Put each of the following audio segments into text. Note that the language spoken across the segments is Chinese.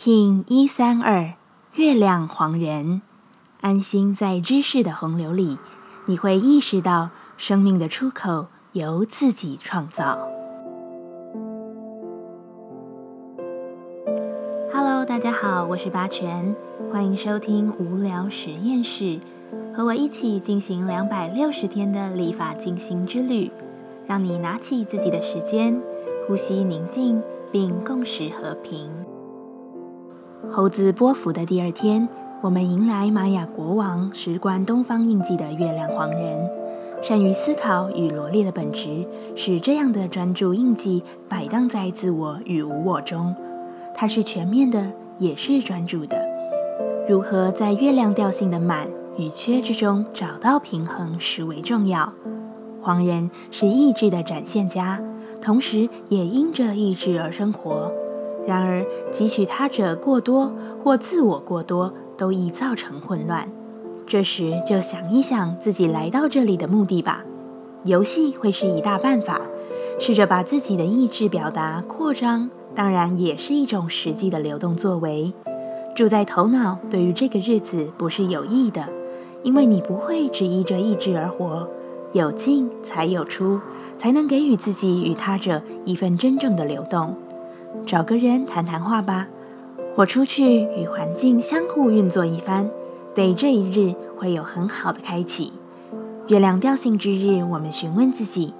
King 一三二月亮黄人，安心在知识的洪流里，你会意识到生命的出口由自己创造。Hello，大家好，我是八全，欢迎收听无聊实验室，和我一起进行两百六十天的立法进行之旅，让你拿起自己的时间，呼吸宁静，并共识和平。猴子波伏的第二天，我们迎来玛雅国王石冠东方印记的月亮黄人。善于思考与罗列的本质，使这样的专注印记摆荡在自我与无我中。它是全面的，也是专注的。如何在月亮调性的满与缺之中找到平衡，实为重要。黄人是意志的展现家，同时也因着意志而生活。然而，汲取他者过多或自我过多，都易造成混乱。这时，就想一想自己来到这里的目的吧。游戏会是一大办法，试着把自己的意志表达扩张，当然也是一种实际的流动作为。住在头脑对于这个日子不是有益的，因为你不会只依着意志而活。有进才有出，才能给予自己与他者一份真正的流动。找个人谈谈话吧，或出去与环境相互运作一番，对这一日会有很好的开启。月亮调性之日，我们询问自己：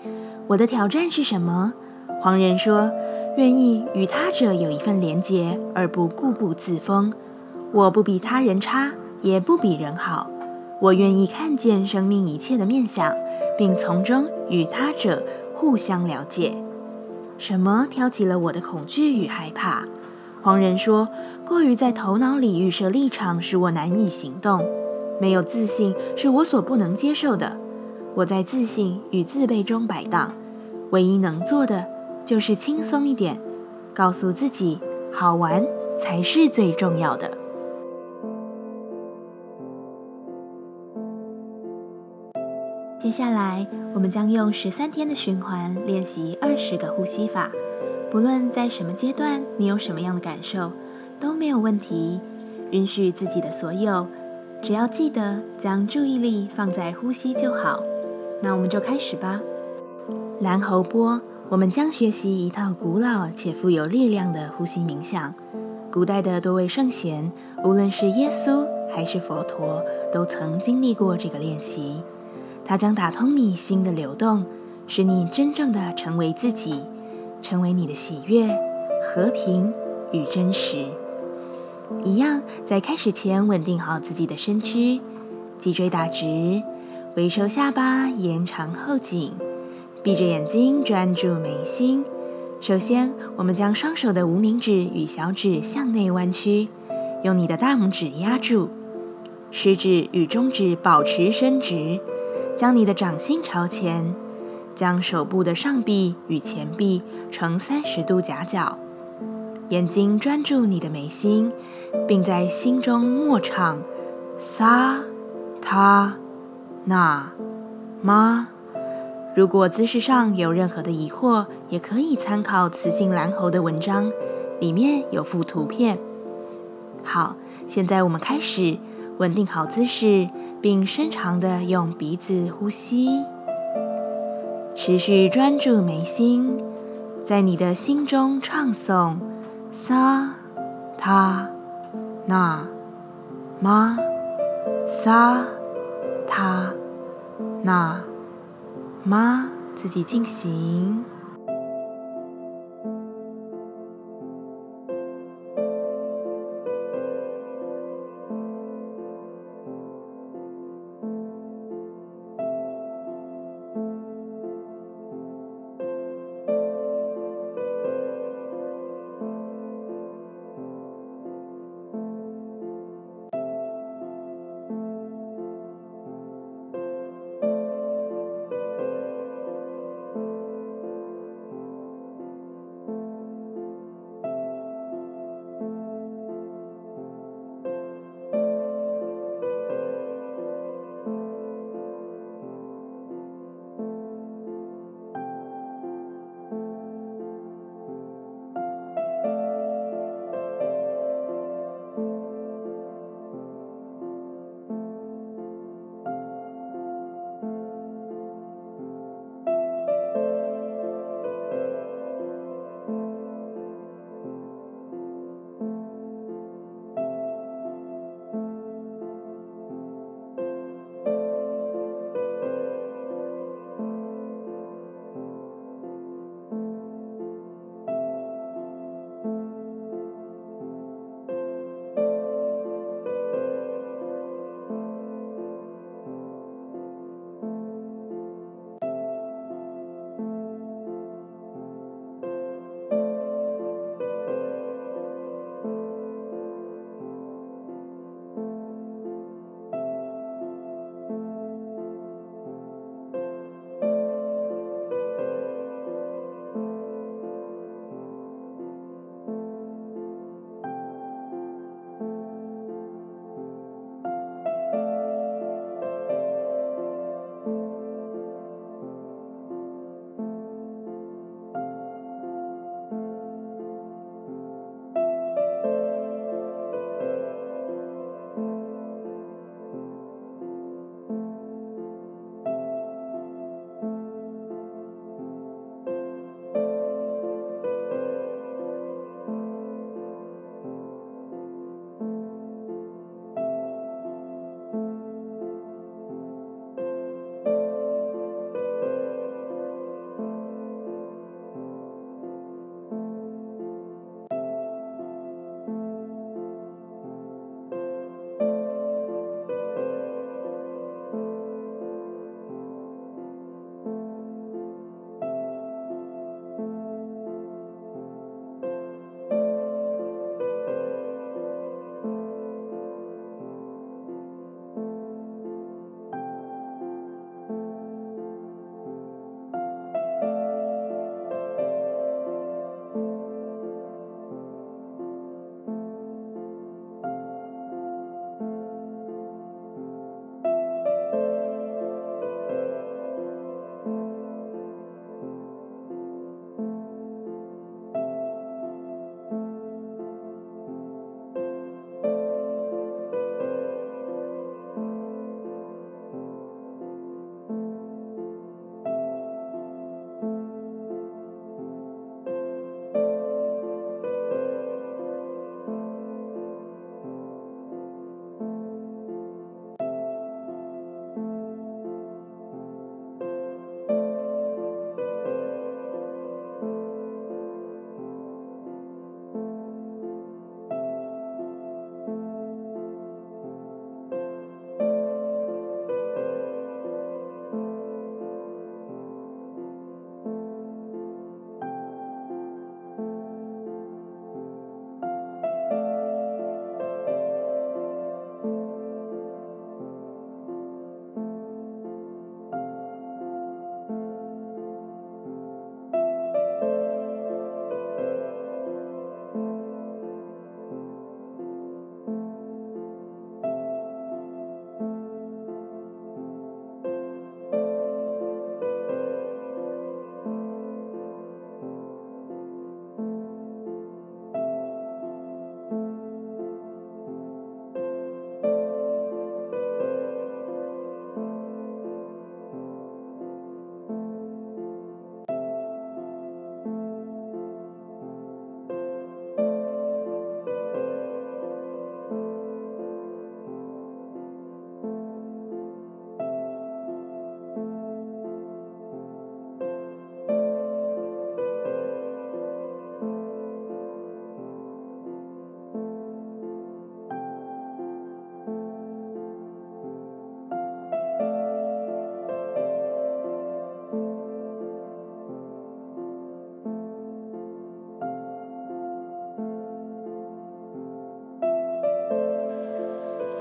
我的挑战是什么？黄人说：愿意与他者有一份连结，而不固步自封。我不比他人差，也不比人好。我愿意看见生命一切的面相，并从中与他者互相了解。什么挑起了我的恐惧与害怕？黄仁说：“过于在头脑里预设立场，使我难以行动。没有自信是我所不能接受的。我在自信与自卑中摆荡，唯一能做的就是轻松一点，告诉自己好玩才是最重要的。”接下来，我们将用十三天的循环练习二十个呼吸法。不论在什么阶段，你有什么样的感受，都没有问题。允许自己的所有，只要记得将注意力放在呼吸就好。那我们就开始吧。蓝喉波，我们将学习一套古老且富有力量的呼吸冥想。古代的多位圣贤，无论是耶稣还是佛陀，都曾经历过这个练习。它将打通你心的流动，使你真正的成为自己，成为你的喜悦、和平与真实。一样，在开始前稳定好自己的身躯，脊椎打直，微收下巴，延长后颈，闭着眼睛专注眉心。首先，我们将双手的无名指与小指向内弯曲，用你的大拇指压住，食指与中指保持伸直。将你的掌心朝前，将手部的上臂与前臂呈三十度夹角，眼睛专注你的眉心，并在心中默唱萨他那妈。如果姿势上有任何的疑惑，也可以参考雌性蓝猴的文章，里面有附图片。好，现在我们开始，稳定好姿势。并深长的用鼻子呼吸，持续专注眉心，在你的心中唱诵萨他那玛萨他那玛，自己进行。